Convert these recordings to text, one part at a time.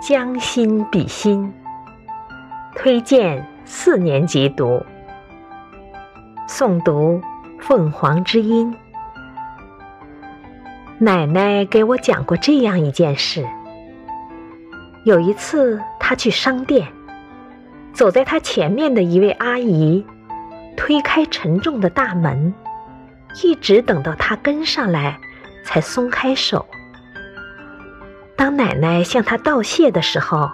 将心比心，推荐四年级读。诵读《凤凰之音》。奶奶给我讲过这样一件事：有一次，她去商店，走在她前面的一位阿姨推开沉重的大门，一直等到她跟上来，才松开手。当奶奶向她道谢的时候，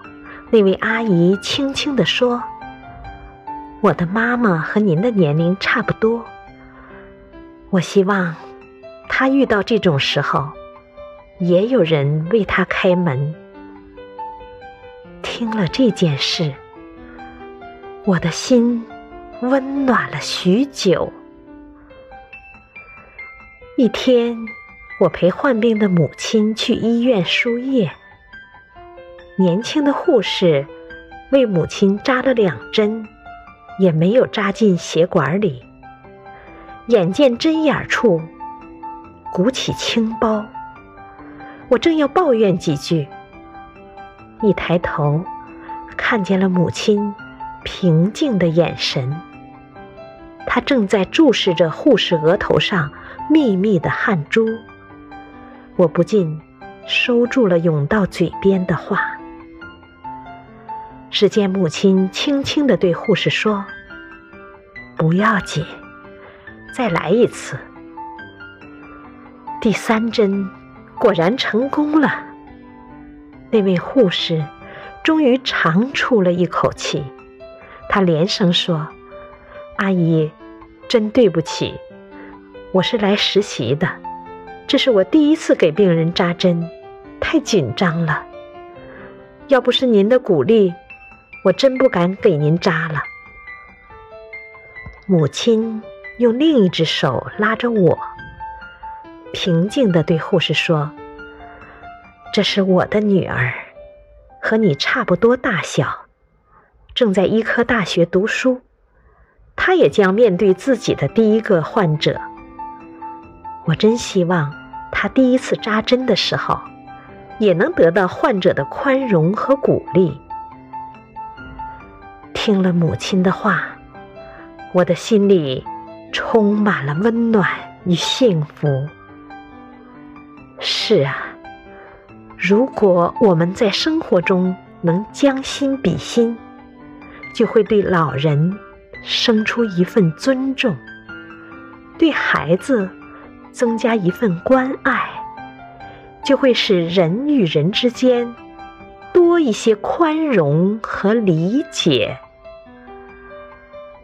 那位阿姨轻轻地说。我的妈妈和您的年龄差不多，我希望她遇到这种时候，也有人为她开门。听了这件事，我的心温暖了许久。一天，我陪患病的母亲去医院输液，年轻的护士为母亲扎了两针。也没有扎进血管里，眼见针眼处鼓起青包，我正要抱怨几句，一抬头看见了母亲平静的眼神，她正在注视着护士额头上密密的汗珠，我不禁收住了涌到嘴边的话。只见母亲轻轻地对护士说：“不要紧，再来一次。”第三针果然成功了。那位护士终于长出了一口气，她连声说：“阿姨，真对不起，我是来实习的，这是我第一次给病人扎针，太紧张了。要不是您的鼓励。”我真不敢给您扎了。母亲用另一只手拉着我，平静地对护士说：“这是我的女儿，和你差不多大小，正在医科大学读书。她也将面对自己的第一个患者。我真希望他第一次扎针的时候，也能得到患者的宽容和鼓励。”听了母亲的话，我的心里充满了温暖与幸福。是啊，如果我们在生活中能将心比心，就会对老人生出一份尊重，对孩子增加一份关爱，就会使人与人之间多一些宽容和理解。